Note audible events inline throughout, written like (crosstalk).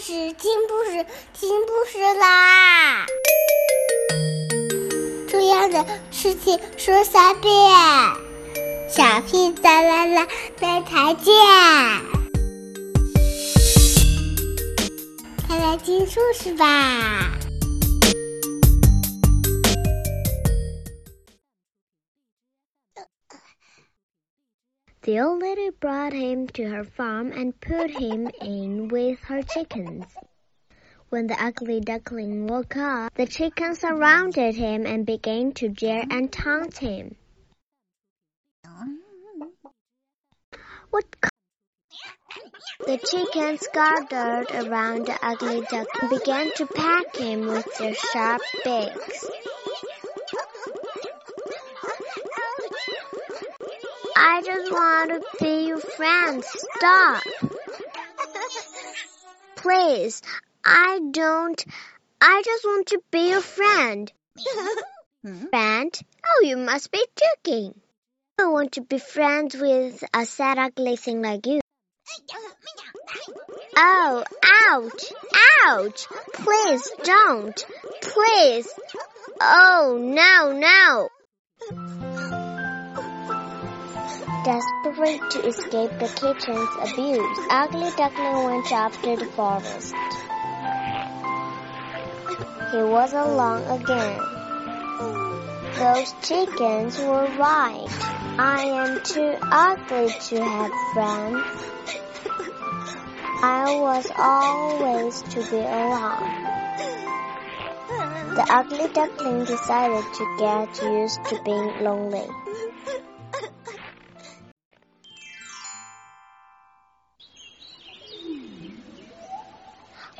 事，听故事，听故事啦！重要的事情说三遍，小屁哒啦啦，明天见！快来听故事吧！The old lady brought him to her farm and put him in with her chickens. When the ugly duckling woke up, the chickens surrounded him and began to jeer and taunt him. What the chickens gathered around the ugly duck and began to peck him with their sharp beaks. I just want to be your friend. Stop. Please, I don't. I just want to be your friend. friend? Oh, you must be joking. I want to be friends with a sad, ugly thing like you. Oh, ouch! Ouch! Please don't! Please! Oh, no, no! Desperate to escape the kitchen's abuse, Ugly Duckling went to the forest. He was alone again. Those chickens were right. I am too ugly to have friends. I was always to be alone. The ugly duckling decided to get used to being lonely.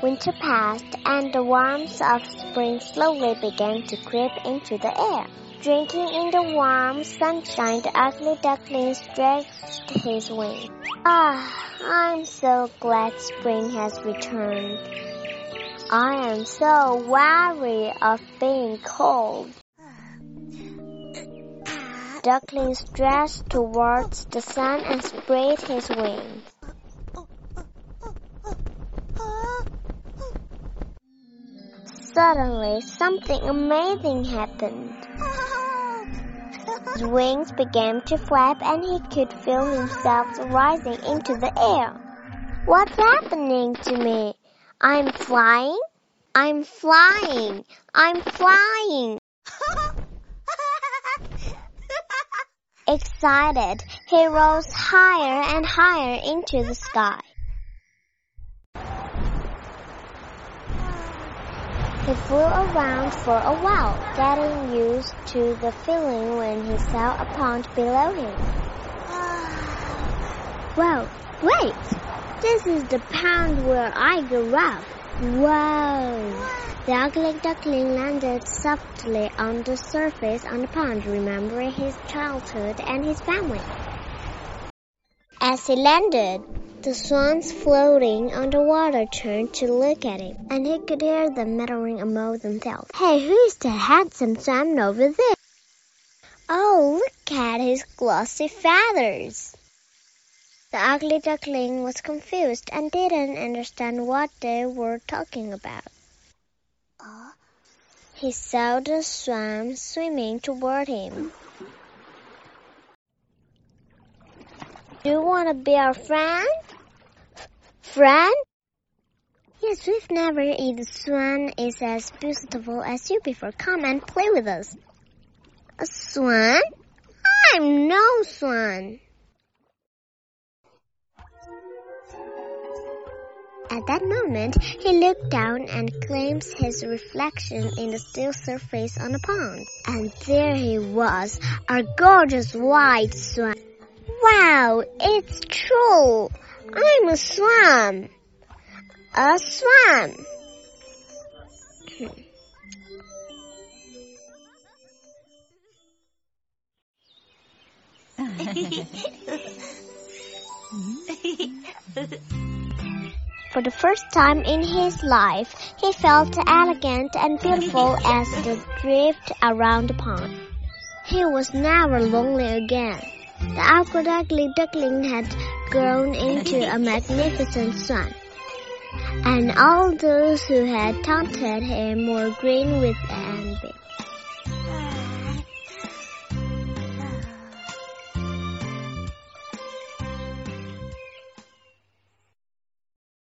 Winter passed, and the warmth of spring slowly began to creep into the air. Drinking in the warm sunshine, the ugly duckling stretched his wings. Ah, I'm so glad spring has returned. I am so weary of being cold. Duckling stretched towards the sun and spread his wings. Suddenly, something amazing happened. (laughs) His wings began to flap and he could feel himself rising into the air. What's happening to me? I'm flying? I'm flying! I'm flying! (laughs) Excited, he rose higher and higher into the sky. He flew around for a while, getting used to the feeling when he saw a pond below him. (sighs) Whoa, wait! This is the pond where I grew up. Whoa! The ugly duckling landed softly on the surface on the pond, remembering his childhood and his family. As he landed, the swans floating on the water turned to look at him, and he could hear them muttering among themselves. Hey, who is that handsome swan over there? Oh, look at his glossy feathers! The ugly duckling was confused and didn't understand what they were talking about. Oh, he saw the swan swimming toward him. Do you want to be our friend? Friend? Yes, we've never eaten swan is as beautiful as you before. Come and play with us. A swan? I'm no swan. At that moment, he looked down and glimpsed his reflection in the still surface on the pond. And there he was, a gorgeous white swan. Wow, it's true. I'm a swan. A swan. For the first time in his life, he felt elegant and beautiful as they drifted around the pond. He was never lonely again. The awkward ugly duckling had grown into a magnificent. And and all those who had taunted him were green with envy.